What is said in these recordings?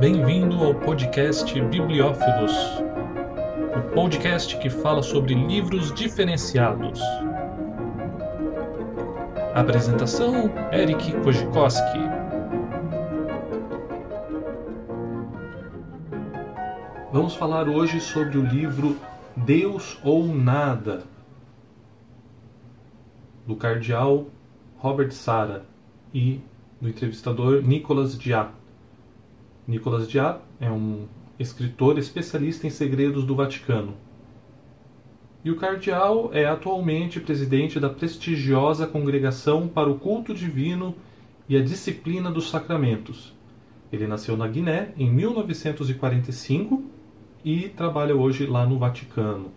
Bem-vindo ao podcast Bibliófilos, o podcast que fala sobre livros diferenciados. Apresentação: Eric Kojikoski. Vamos falar hoje sobre o livro Deus ou Nada, do cardeal Robert Sara e do entrevistador Nicolas Diat. Nicolas Diat é um escritor especialista em segredos do Vaticano. E o cardeal é atualmente presidente da prestigiosa Congregação para o Culto Divino e a Disciplina dos Sacramentos. Ele nasceu na Guiné em 1945 e trabalha hoje lá no Vaticano.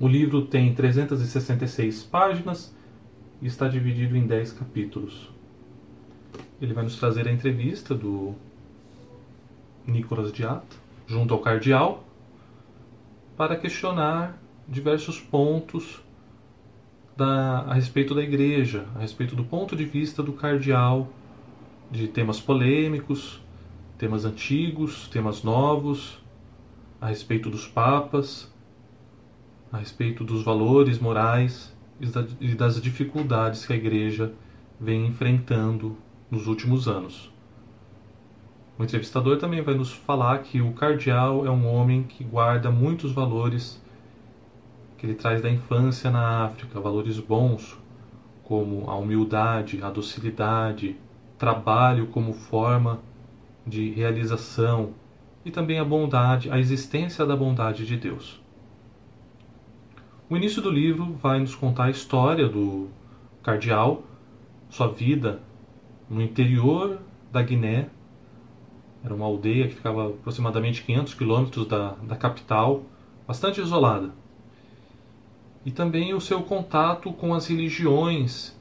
O livro tem 366 páginas e está dividido em 10 capítulos. Ele vai nos trazer a entrevista do Nicolas Diat, junto ao cardeal, para questionar diversos pontos da, a respeito da igreja, a respeito do ponto de vista do cardeal, de temas polêmicos, temas antigos, temas novos, a respeito dos papas, a respeito dos valores morais e das dificuldades que a igreja vem enfrentando nos últimos anos. O entrevistador também vai nos falar que o cardeal é um homem que guarda muitos valores que ele traz da infância na África, valores bons, como a humildade, a docilidade, trabalho como forma de realização e também a bondade, a existência da bondade de Deus. O início do livro vai nos contar a história do cardeal, sua vida no interior da Guiné, era uma aldeia que ficava aproximadamente 500 quilômetros da, da capital, bastante isolada. E também o seu contato com as religiões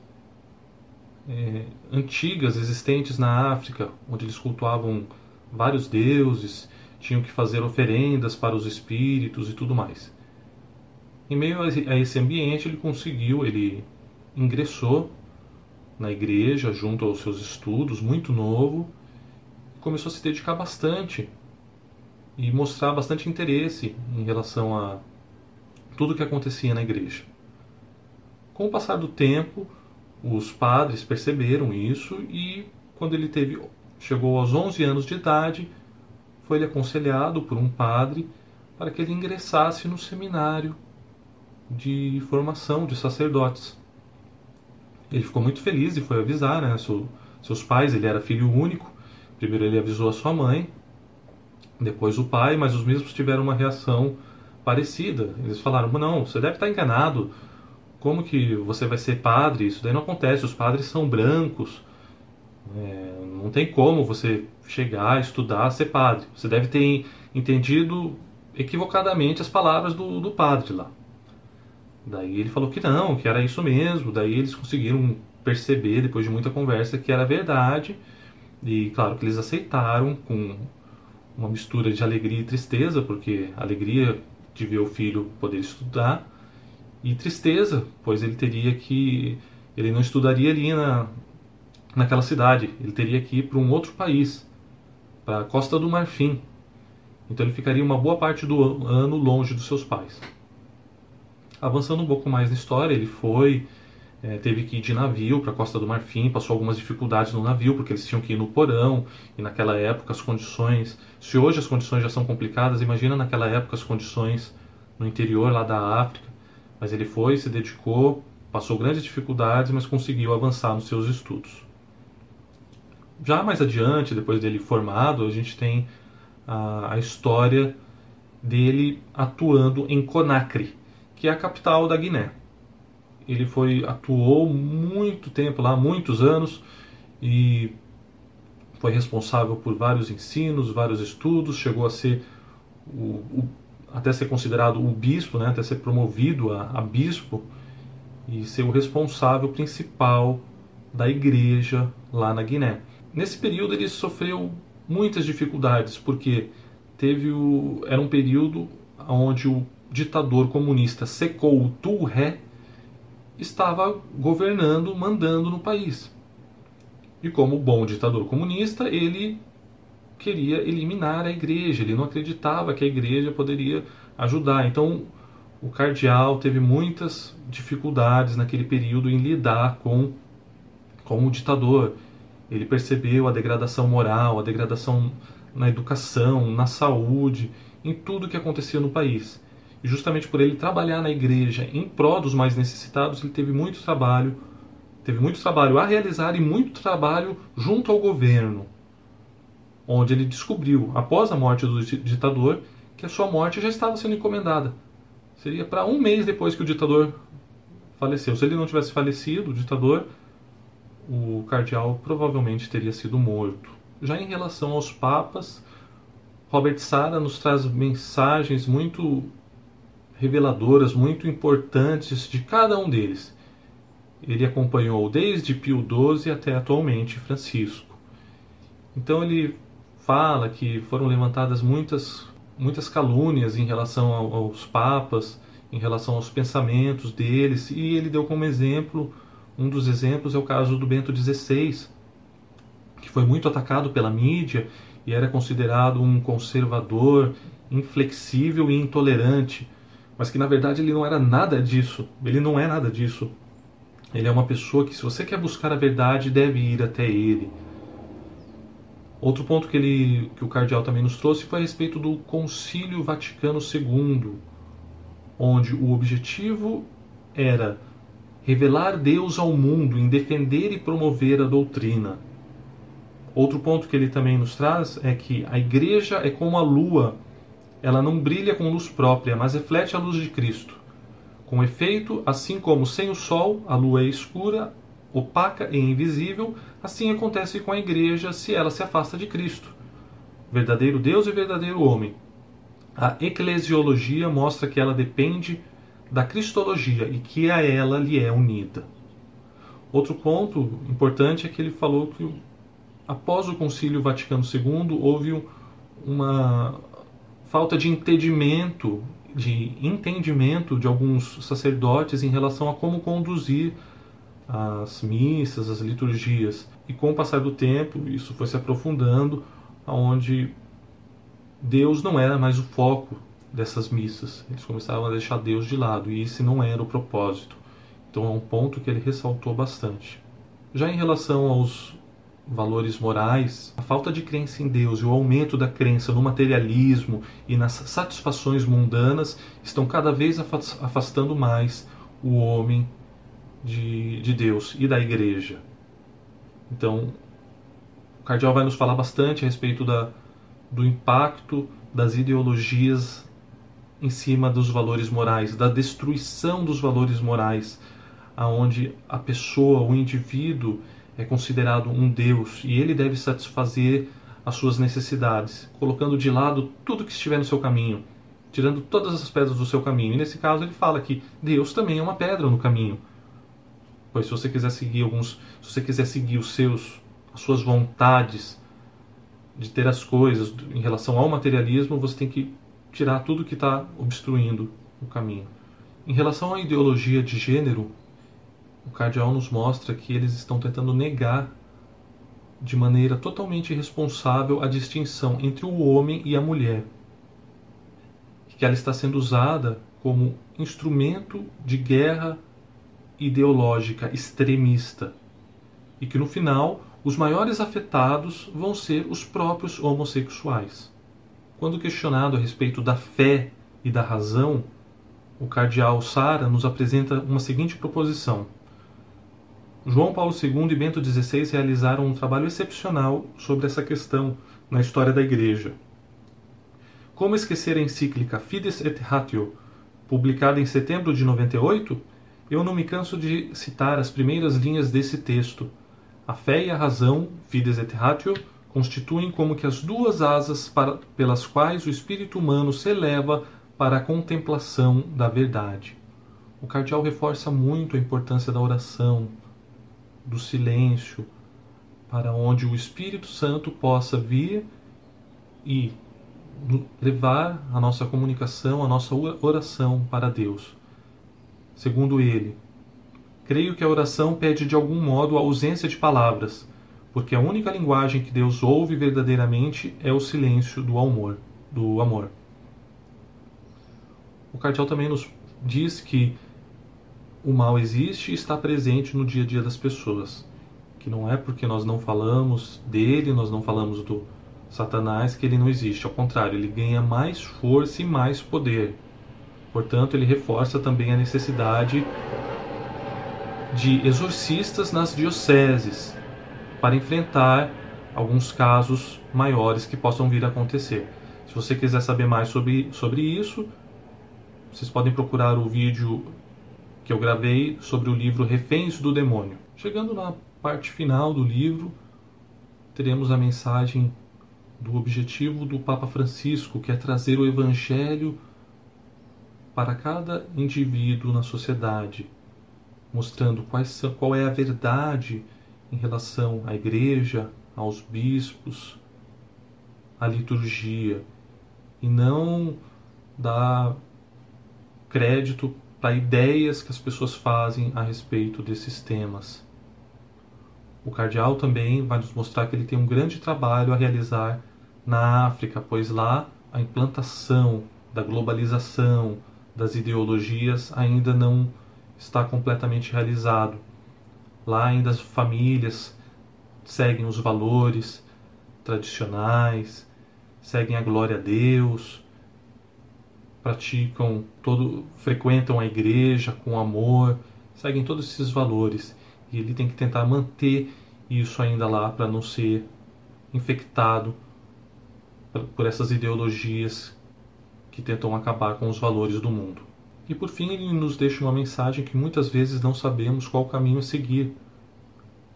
é, antigas existentes na África, onde eles cultuavam vários deuses, tinham que fazer oferendas para os espíritos e tudo mais. Em meio a esse ambiente, ele conseguiu, ele ingressou na igreja junto aos seus estudos, muito novo, começou a se dedicar bastante e mostrar bastante interesse em relação a tudo o que acontecia na igreja. Com o passar do tempo, os padres perceberam isso e quando ele teve chegou aos 11 anos de idade, foi aconselhado por um padre para que ele ingressasse no seminário de formação de sacerdotes. Ele ficou muito feliz e foi avisar né, seus pais, ele era filho único, Primeiro ele avisou a sua mãe, depois o pai, mas os mesmos tiveram uma reação parecida. Eles falaram: não, você deve estar enganado. Como que você vai ser padre? Isso daí não acontece. Os padres são brancos. É, não tem como você chegar, estudar, ser padre. Você deve ter entendido equivocadamente as palavras do, do padre lá. Daí ele falou que não, que era isso mesmo. Daí eles conseguiram perceber, depois de muita conversa, que era verdade e claro que eles aceitaram com uma mistura de alegria e tristeza, porque alegria de ver o filho poder estudar e tristeza, pois ele teria que ele não estudaria ali na naquela cidade, ele teria que ir para um outro país, para a Costa do Marfim. Então ele ficaria uma boa parte do ano longe dos seus pais. Avançando um pouco mais na história, ele foi é, teve que ir de navio para a Costa do Marfim, passou algumas dificuldades no navio, porque eles tinham que ir no porão, e naquela época as condições. Se hoje as condições já são complicadas, imagina naquela época as condições no interior lá da África. Mas ele foi, se dedicou, passou grandes dificuldades, mas conseguiu avançar nos seus estudos. Já mais adiante, depois dele formado, a gente tem a, a história dele atuando em Conakry, que é a capital da Guiné ele foi atuou muito tempo lá, muitos anos e foi responsável por vários ensinos, vários estudos, chegou a ser o, o, até ser considerado o bispo, né, até ser promovido a, a bispo e ser o responsável principal da igreja lá na Guiné. Nesse período ele sofreu muitas dificuldades porque teve o, era um período onde o ditador comunista Sekou Touré estava governando, mandando no país. E como bom ditador comunista, ele queria eliminar a igreja, ele não acreditava que a igreja poderia ajudar. Então, o cardeal teve muitas dificuldades naquele período em lidar com, com o ditador. Ele percebeu a degradação moral, a degradação na educação, na saúde, em tudo que acontecia no país. Justamente por ele trabalhar na igreja em prol dos mais necessitados, ele teve muito trabalho, teve muito trabalho a realizar e muito trabalho junto ao governo onde ele descobriu, após a morte do ditador, que a sua morte já estava sendo encomendada. Seria para um mês depois que o ditador faleceu. Se ele não tivesse falecido, o ditador, o cardeal provavelmente teria sido morto. Já em relação aos papas, Robert Sara nos traz mensagens muito reveladoras, muito importantes de cada um deles. Ele acompanhou desde Pio XII até atualmente Francisco. Então ele fala que foram levantadas muitas, muitas calúnias em relação aos papas, em relação aos pensamentos deles, e ele deu como exemplo, um dos exemplos é o caso do Bento XVI, que foi muito atacado pela mídia e era considerado um conservador, inflexível e intolerante, mas que na verdade ele não era nada disso, ele não é nada disso. Ele é uma pessoa que, se você quer buscar a verdade, deve ir até ele. Outro ponto que, ele, que o cardeal também nos trouxe foi a respeito do Concílio Vaticano II, onde o objetivo era revelar Deus ao mundo em defender e promover a doutrina. Outro ponto que ele também nos traz é que a igreja é como a lua, ela não brilha com luz própria, mas reflete a luz de Cristo. Com efeito, assim como sem o sol a lua é escura, opaca e invisível, assim acontece com a igreja se ela se afasta de Cristo. Verdadeiro Deus e verdadeiro homem. A eclesiologia mostra que ela depende da cristologia e que a ela lhe é unida. Outro ponto importante é que ele falou que após o Concílio Vaticano II houve uma falta de entendimento, de entendimento de alguns sacerdotes em relação a como conduzir as missas, as liturgias. E com o passar do tempo, isso foi se aprofundando, aonde Deus não era mais o foco dessas missas. Eles começaram a deixar Deus de lado, e esse não era o propósito. Então é um ponto que ele ressaltou bastante. Já em relação aos valores morais, a falta de crença em Deus e o aumento da crença no materialismo e nas satisfações mundanas estão cada vez afastando mais o homem de, de Deus e da igreja. Então, o cardeal vai nos falar bastante a respeito da, do impacto das ideologias em cima dos valores morais, da destruição dos valores morais, aonde a pessoa, o indivíduo é considerado um deus e ele deve satisfazer as suas necessidades, colocando de lado tudo que estiver no seu caminho, tirando todas as pedras do seu caminho. E nesse caso ele fala que Deus também é uma pedra no caminho. Pois se você quiser seguir alguns, se você quiser seguir os seus, as suas vontades de ter as coisas em relação ao materialismo, você tem que tirar tudo que está obstruindo o caminho. Em relação à ideologia de gênero, o cardeal nos mostra que eles estão tentando negar de maneira totalmente irresponsável a distinção entre o homem e a mulher. Que ela está sendo usada como instrumento de guerra ideológica extremista e que no final os maiores afetados vão ser os próprios homossexuais. Quando questionado a respeito da fé e da razão, o cardeal Sara nos apresenta uma seguinte proposição. João Paulo II e Bento XVI realizaram um trabalho excepcional sobre essa questão na história da Igreja. Como esquecer a encíclica Fides et Ratio, publicada em setembro de 98, eu não me canso de citar as primeiras linhas desse texto. A fé e a razão, fides et ratio, constituem como que as duas asas para, pelas quais o espírito humano se eleva para a contemplação da verdade. O cardeal reforça muito a importância da oração, do silêncio, para onde o Espírito Santo possa vir e levar a nossa comunicação, a nossa oração para Deus. Segundo ele, creio que a oração pede de algum modo a ausência de palavras, porque a única linguagem que Deus ouve verdadeiramente é o silêncio do amor, do amor. O cardeal também nos diz que o mal existe e está presente no dia a dia das pessoas, que não é porque nós não falamos dele, nós não falamos do Satanás que ele não existe, ao contrário, ele ganha mais força e mais poder. Portanto, ele reforça também a necessidade de exorcistas nas dioceses para enfrentar alguns casos maiores que possam vir a acontecer. Se você quiser saber mais sobre, sobre isso, vocês podem procurar o vídeo que eu gravei sobre o livro Reféns do Demônio. Chegando na parte final do livro, teremos a mensagem do objetivo do Papa Francisco, que é trazer o Evangelho para cada indivíduo na sociedade, mostrando quais, qual é a verdade em relação à igreja, aos bispos, à liturgia, e não dar crédito para ideias que as pessoas fazem a respeito desses temas. O cardeal também vai nos mostrar que ele tem um grande trabalho a realizar na África, pois lá a implantação da globalização, das ideologias ainda não está completamente realizado. Lá ainda as famílias seguem os valores tradicionais, seguem a glória a Deus, praticam todo, frequentam a igreja com amor, seguem todos esses valores e ele tem que tentar manter isso ainda lá para não ser infectado por essas ideologias que tentam acabar com os valores do mundo. E por fim, ele nos deixa uma mensagem que muitas vezes não sabemos qual caminho a seguir,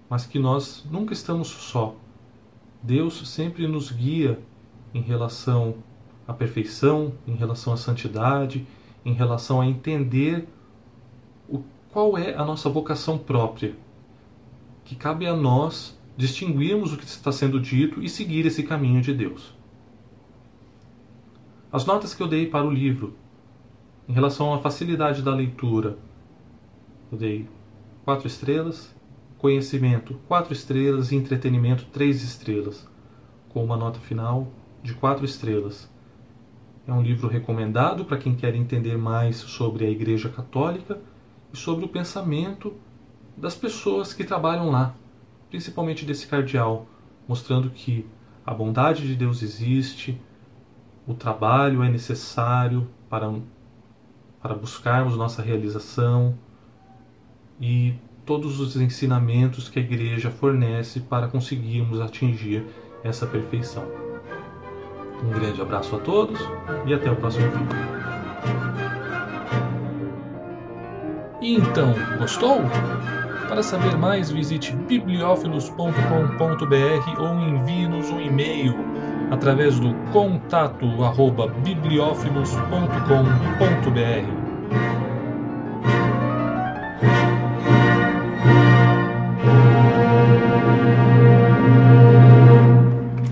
mas que nós nunca estamos só. Deus sempre nos guia em relação à perfeição, em relação à santidade, em relação a entender o, qual é a nossa vocação própria, que cabe a nós distinguirmos o que está sendo dito e seguir esse caminho de Deus. As notas que eu dei para o livro em relação à facilidade da leitura, eu dei quatro estrelas, conhecimento quatro estrelas e entretenimento três estrelas, com uma nota final de quatro estrelas. É um livro recomendado para quem quer entender mais sobre a Igreja Católica e sobre o pensamento das pessoas que trabalham lá, principalmente desse cardeal, mostrando que a bondade de Deus existe, o trabalho é necessário para para buscarmos nossa realização e todos os ensinamentos que a igreja fornece para conseguirmos atingir essa perfeição. Um grande abraço a todos e até o próximo vídeo. Então, gostou? Para saber mais, visite bibliófilos.com.br ou envie-nos um e-mail através do contato bibliófilos.com.br.